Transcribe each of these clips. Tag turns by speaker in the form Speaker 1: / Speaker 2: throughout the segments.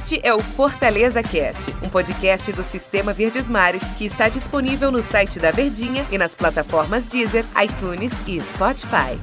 Speaker 1: Este é o Fortaleza Cast, um podcast do Sistema Verdes Mares que está disponível no site da Verdinha e nas plataformas Deezer, iTunes e Spotify.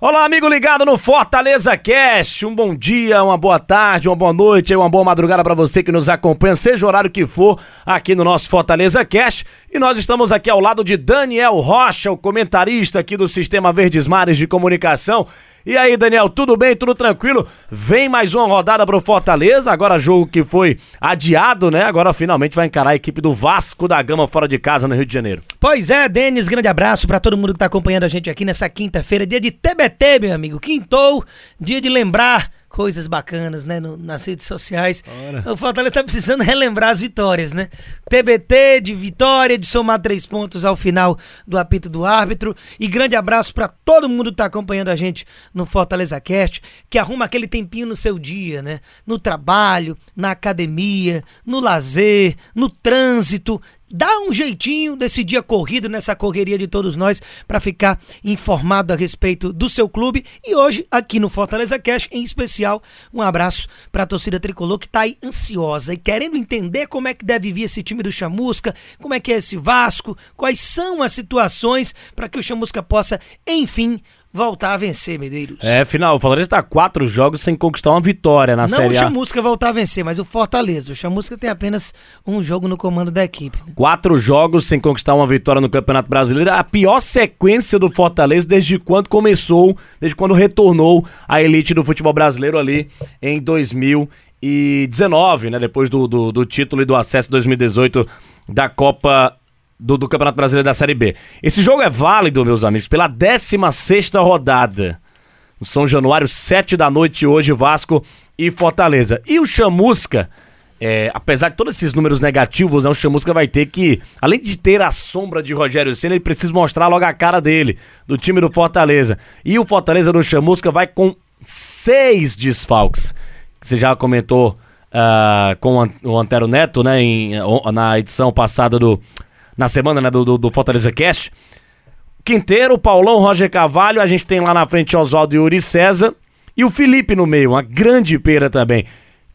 Speaker 2: Olá, amigo ligado no Fortaleza Cast. Um bom dia, uma boa tarde, uma boa noite, uma boa madrugada para você que nos acompanha, seja o horário que for, aqui no nosso Fortaleza Cast. E nós estamos aqui ao lado de Daniel Rocha, o comentarista aqui do Sistema Verdes Mares de Comunicação. E aí, Daniel, tudo bem? Tudo tranquilo? Vem mais uma rodada pro Fortaleza, agora jogo que foi adiado, né? Agora finalmente vai encarar a equipe do Vasco da Gama fora de casa no Rio de Janeiro.
Speaker 3: Pois é, Denis, grande abraço para todo mundo que tá acompanhando a gente aqui nessa quinta-feira, dia de TBT, meu amigo. Quintou, dia de lembrar coisas bacanas, né, no, nas redes sociais. Ora. O Fortaleza tá precisando relembrar as vitórias, né? TBT de vitória, de somar três pontos ao final do apito do árbitro. E grande abraço para todo mundo que tá acompanhando a gente no Fortaleza Cast, que arruma aquele tempinho no seu dia, né? No trabalho, na academia, no lazer, no trânsito dá um jeitinho desse dia corrido, nessa correria de todos nós, para ficar informado a respeito do seu clube. E hoje, aqui no Fortaleza Cash, em especial, um abraço para a torcida tricolor que está aí ansiosa e querendo entender como é que deve vir esse time do Chamusca, como é que é esse Vasco, quais são as situações para que o Chamusca possa, enfim, voltar a vencer, Medeiros.
Speaker 2: É, final, o Fortaleza está quatro jogos sem conquistar uma vitória na
Speaker 3: Não
Speaker 2: Série
Speaker 3: A. Não o Chamusca voltar a vencer, mas o Fortaleza. O Chamusca tem apenas um jogo no comando da equipe.
Speaker 2: Né? Quatro jogos sem conquistar uma vitória no Campeonato Brasileiro. A pior sequência do Fortaleza desde quando começou, desde quando retornou à elite do futebol brasileiro ali em 2019, né? Depois do, do, do título e do acesso 2018 da Copa do, do Campeonato Brasileiro da Série B. Esse jogo é válido, meus amigos, pela 16 rodada. No São Januário, 7 da noite hoje, Vasco e Fortaleza. E o Chamusca, é, apesar de todos esses números negativos, né, o Chamusca vai ter que, além de ter a sombra de Rogério Senna, ele precisa mostrar logo a cara dele, do time do Fortaleza. E o Fortaleza do Chamusca vai com seis desfalques. Você já comentou uh, com o Antero Neto, né, em, na edição passada do na semana né, do, do, do Fortaleza Cast. Quinteiro, Paulão, Roger Cavalho, a gente tem lá na frente Oswaldo e Yuri César. E o Felipe no meio, uma grande pera também.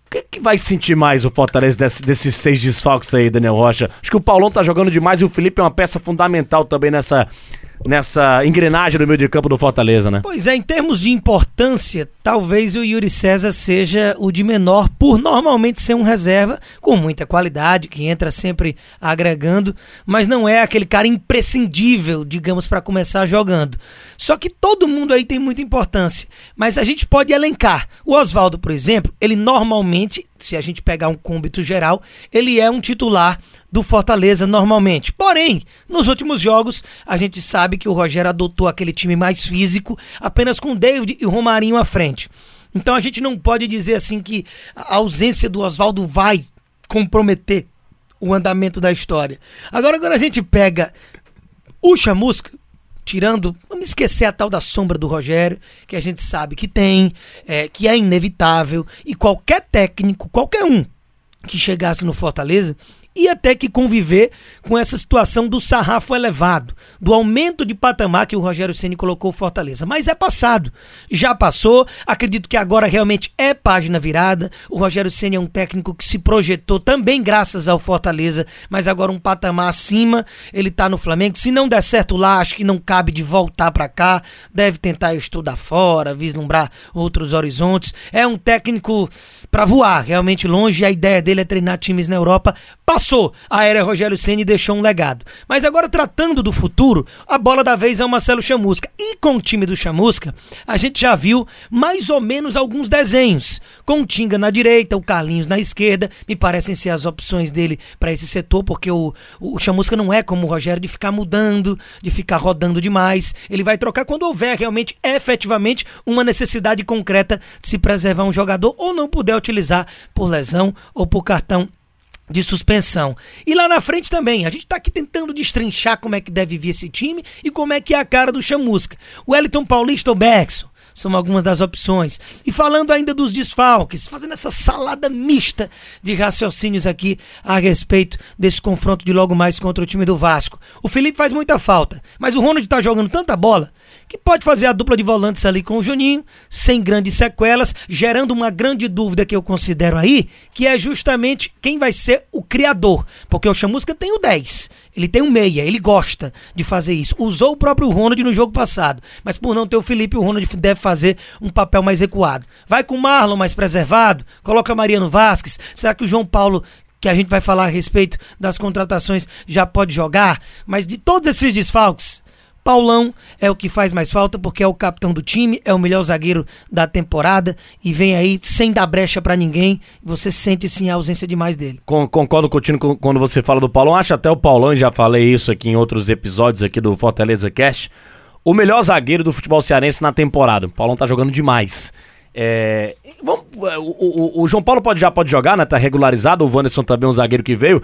Speaker 2: O que, que vai sentir mais o Fortaleza desse, desses seis desfalques aí, Daniel Rocha? Acho que o Paulão tá jogando demais e o Felipe é uma peça fundamental também nessa, nessa engrenagem do meio de campo do Fortaleza, né?
Speaker 3: Pois é, em termos de importância, talvez o Yuri César seja o de menor, por normalmente ser um reserva com muita qualidade, que entra sempre agregando, mas não é aquele cara imprescindível, digamos, para começar jogando. Só que todo mundo aí tem muita importância, mas a gente pode elencar. O Oswaldo, por exemplo, ele normalmente, se a gente pegar um cômbito geral, ele é um titular do Fortaleza normalmente. Porém, nos últimos jogos, a gente sabe que o Rogério adotou aquele time mais físico, apenas com David e Romarinho à frente. Então a gente não pode dizer assim que a ausência do Oswaldo vai comprometer o andamento da história. Agora, quando a gente pega o Chamusca, tirando, vamos esquecer a tal da sombra do Rogério, que a gente sabe que tem, é, que é inevitável, e qualquer técnico, qualquer um que chegasse no Fortaleza, e até que conviver com essa situação do sarrafo elevado, do aumento de patamar que o Rogério Ceni colocou Fortaleza. Mas é passado, já passou. Acredito que agora realmente é página virada. O Rogério Ceni é um técnico que se projetou também graças ao Fortaleza, mas agora um patamar acima. Ele tá no Flamengo. Se não der certo lá, acho que não cabe de voltar para cá. Deve tentar estudar fora, vislumbrar outros horizontes. É um técnico para voar, realmente longe. A ideia dele é treinar times na Europa. Passou passou a era Rogério Ceni deixou um legado. Mas agora tratando do futuro, a bola da vez é o Marcelo Chamusca. E com o time do Chamusca, a gente já viu mais ou menos alguns desenhos. Com o Tinga na direita, o Carlinhos na esquerda, me parecem ser as opções dele para esse setor, porque o, o Chamusca não é como o Rogério de ficar mudando, de ficar rodando demais. Ele vai trocar quando houver realmente, efetivamente, uma necessidade concreta de se preservar um jogador ou não puder utilizar por lesão ou por cartão de suspensão. E lá na frente também, a gente está aqui tentando destrinchar como é que deve vir esse time e como é que é a cara do Chamusca. O Wellington Paulista ou Bergson são algumas das opções. E falando ainda dos desfalques, fazendo essa salada mista de raciocínios aqui a respeito desse confronto de logo mais contra o time do Vasco. O Felipe faz muita falta, mas o Ronald tá jogando tanta bola que pode fazer a dupla de volantes ali com o Juninho, sem grandes sequelas, gerando uma grande dúvida que eu considero aí, que é justamente quem vai ser o criador. Porque o Chamusca tem o 10, ele tem o meia, ele gosta de fazer isso. Usou o próprio Ronald no jogo passado, mas por não ter o Felipe, o Ronald deve fazer um papel mais recuado. Vai com o Marlon mais preservado, coloca Mariano Vasquez. Será que o João Paulo, que a gente vai falar a respeito das contratações, já pode jogar? Mas de todos esses desfalques, Paulão é o que faz mais falta porque é o capitão do time, é o melhor zagueiro da temporada e vem aí sem dar brecha para ninguém. Você sente sim a ausência demais dele.
Speaker 2: Concordo contigo quando você fala do Paulão. Acho até o Paulão, já falei isso aqui em outros episódios aqui do Fortaleza Cast, o melhor zagueiro do futebol cearense na temporada. O Paulão tá jogando demais. É, vamos, o, o, o, João Paulo pode, já pode jogar, né? Tá regularizado. O Wanderson também é um zagueiro que veio.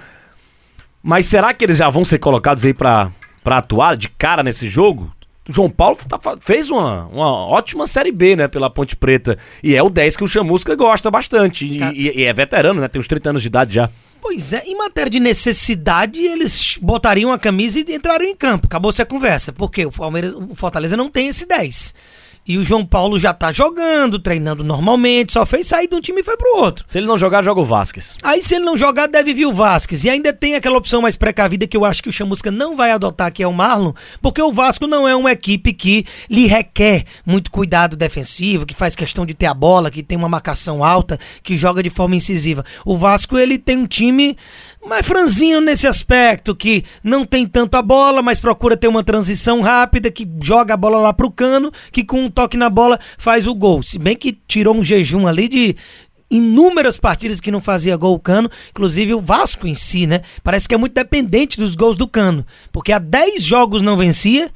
Speaker 2: Mas será que eles já vão ser colocados aí para para atuar de cara nesse jogo, João Paulo tá, fez uma, uma ótima Série B, né, pela Ponte Preta. E é o 10 que o Chamusca gosta bastante. E, e, e, é veterano, né? Tem uns 30 anos de idade já.
Speaker 3: Pois é, em matéria de necessidade, eles botariam a camisa e entrariam em campo. Acabou-se a conversa. Porque o, Palmeiras, o Fortaleza não tem esse 10. E o João Paulo já tá jogando, treinando normalmente, só fez sair de um time e foi pro outro.
Speaker 2: Se ele não jogar, joga o Vasquez.
Speaker 3: Aí se ele não jogar, deve vir o Vasquez. E ainda tem aquela opção mais precavida que eu acho que o Chamusca não vai adotar, que é o Marlon, porque o Vasco não é uma equipe que lhe requer muito cuidado defensivo, que faz questão de ter a bola, que tem uma marcação alta, que joga de forma incisiva. O Vasco, ele tem um time mais franzinho nesse aspecto, que não tem tanto a bola, mas procura ter uma transição rápida, que joga a bola lá pro cano, que com toque na bola faz o gol. Se bem que tirou um jejum ali de inúmeras partidas que não fazia gol o Cano, inclusive o Vasco em si, né? Parece que é muito dependente dos gols do Cano, porque há 10 jogos não vencia,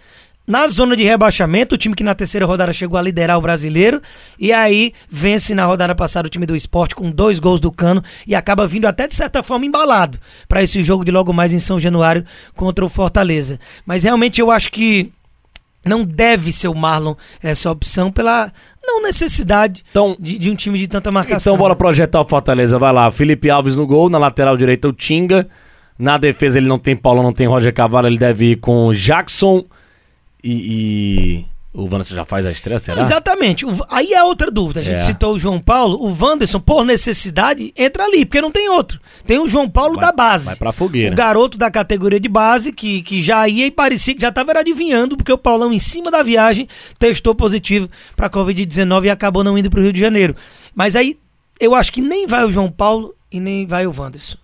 Speaker 3: na zona de rebaixamento, o time que na terceira rodada chegou a liderar o brasileiro, e aí vence na rodada passada o time do esporte com dois gols do Cano e acaba vindo até de certa forma embalado para esse jogo de logo mais em São Januário contra o Fortaleza. Mas realmente eu acho que não deve ser o Marlon essa opção pela não necessidade então, de, de um time de tanta marcação.
Speaker 2: Então bora projetar o Fortaleza, vai lá. Felipe Alves no gol, na lateral direita o Tinga. Na defesa ele não tem Paulo, não tem Roger Cavalo, ele deve ir com Jackson, e, e... O Wanderson já faz a estreia, será?
Speaker 3: Exatamente. O, aí é outra dúvida. A gente é. citou o João Paulo. O Wanderson, por necessidade, entra ali, porque não tem outro. Tem o João Paulo
Speaker 2: vai,
Speaker 3: da base.
Speaker 2: Vai pra fogueira.
Speaker 3: O garoto da categoria de base, que, que já ia e parecia que já tava adivinhando, porque o Paulão, em cima da viagem, testou positivo pra Covid-19 e acabou não indo pro Rio de Janeiro. Mas aí, eu acho que nem vai o João Paulo e nem vai o Wanderson.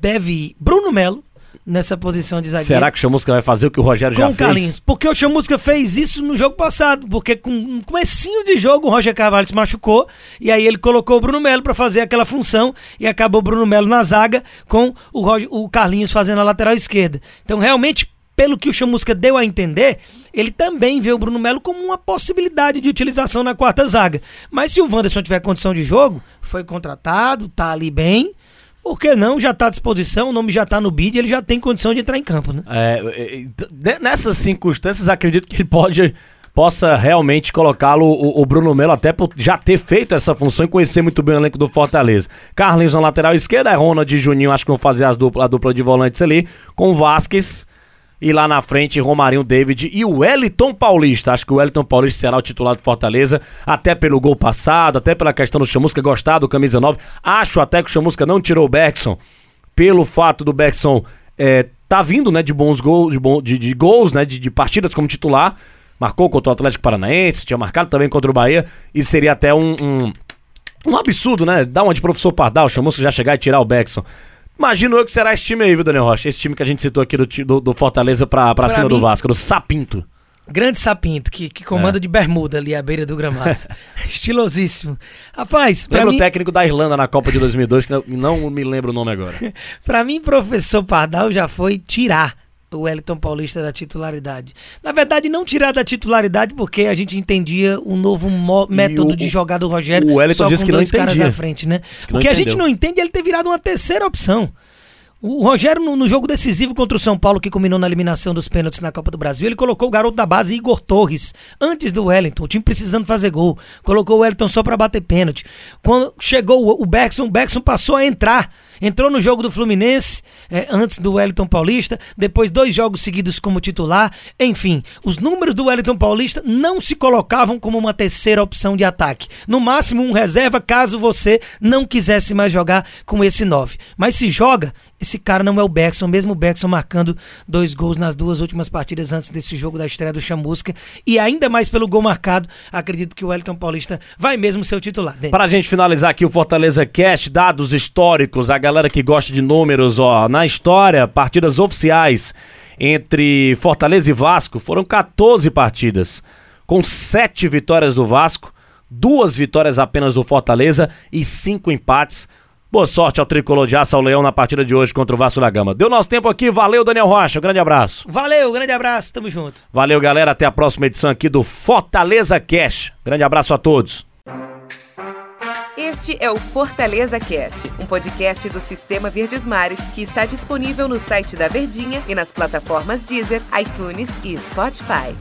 Speaker 3: Deve ir Bruno Melo, nessa posição de zagueiro.
Speaker 2: Será que o Chamusca vai fazer o que o Rogério com já fez? Carlinhos,
Speaker 3: porque o Chamusca fez isso no jogo passado, porque com um comecinho de jogo o Roger Carvalho se machucou e aí ele colocou o Bruno Melo para fazer aquela função e acabou o Bruno Melo na zaga com o, Roger, o Carlinhos fazendo a lateral esquerda. Então realmente pelo que o Chamusca deu a entender, ele também vê o Bruno Melo como uma possibilidade de utilização na quarta zaga. Mas se o Wanderson tiver condição de jogo, foi contratado, tá ali bem, por que não? Já está à disposição, o nome já está no bid, ele já tem condição de entrar em campo, né?
Speaker 2: É, é nessas circunstâncias, acredito que ele pode possa realmente colocá-lo, o, o, Bruno Melo, até por já ter feito essa função e conhecer muito bem o elenco do Fortaleza. Carlinhos na lateral esquerda, é Ronald e Juninho, acho que vão fazer as dupla, a dupla de volantes ali, com Vasquez e lá na frente, Romarinho David e o Wellington Paulista. Acho que o Wellington Paulista será o titular do Fortaleza, até pelo gol passado, até pela questão do Chamusca gostar do camisa 9. Acho até que o Chamusca não tirou o Bergson, pelo fato do Bergson é, tá vindo, né, de bons gols, de, bom, de, de gols, né, de, de partidas como titular. Marcou contra o Atlético Paranaense, tinha marcado também contra o Bahia, e seria até um, um, um absurdo, né, dar uma de professor Pardal, o Chamusca já chegar e tirar o Bergson. Imagino eu que será esse time aí, viu, Daniel Rocha? Esse time que a gente citou aqui do, do, do Fortaleza pra, pra, pra cima mim, do Vasco, do Sapinto.
Speaker 3: Grande Sapinto, que, que comanda é. de bermuda ali à beira do gramado. Estilosíssimo. Rapaz,
Speaker 2: Lembra mim... o técnico da Irlanda na Copa de 2002, que não, não me lembro o nome agora.
Speaker 3: pra mim, professor Pardal já foi tirar o Wellington Paulista da titularidade. Na verdade, não tirar da titularidade porque a gente entendia o novo método o, de jogar do Rogério
Speaker 2: o Wellington só com
Speaker 3: dois
Speaker 2: caras
Speaker 3: à frente, né? O que, que a gente não entende é ele ter virado uma terceira opção. O Rogério, no, no, jogo decisivo contra o São Paulo, que culminou na eliminação dos pênaltis na Copa do Brasil, ele colocou o garoto da base Igor Torres, antes do Wellington, o time precisando fazer gol. Colocou o Wellington só para bater pênalti. Quando chegou o Beckson, o Beckson passou a entrar Entrou no jogo do Fluminense é, antes do Wellington Paulista, depois dois jogos seguidos como titular. Enfim, os números do Wellington Paulista não se colocavam como uma terceira opção de ataque. No máximo, um reserva caso você não quisesse mais jogar com esse 9. Mas se joga, esse cara não é o Beckson, mesmo o Beckson marcando dois gols nas duas últimas partidas antes desse jogo da estreia do Chamusca. E ainda mais pelo gol marcado, acredito que o Wellington Paulista vai mesmo ser o titular.
Speaker 2: Para a gente finalizar aqui o Fortaleza Cast, dados históricos, a galera que gosta de números, ó, na história, partidas oficiais entre Fortaleza e Vasco foram 14 partidas, com 7 vitórias do Vasco, duas vitórias apenas do Fortaleza e cinco empates. Boa sorte ao tricolor de aço ao Leão na partida de hoje contra o Vasco da Gama. Deu nosso tempo aqui, valeu Daniel Rocha, um grande abraço.
Speaker 3: Valeu, grande abraço, tamo junto.
Speaker 2: Valeu galera, até a próxima edição aqui do Fortaleza Cash. Grande abraço a todos.
Speaker 1: Este é o Fortaleza Cast, um podcast do Sistema Verdes Mares que está disponível no site da Verdinha e nas plataformas Deezer, iTunes e Spotify.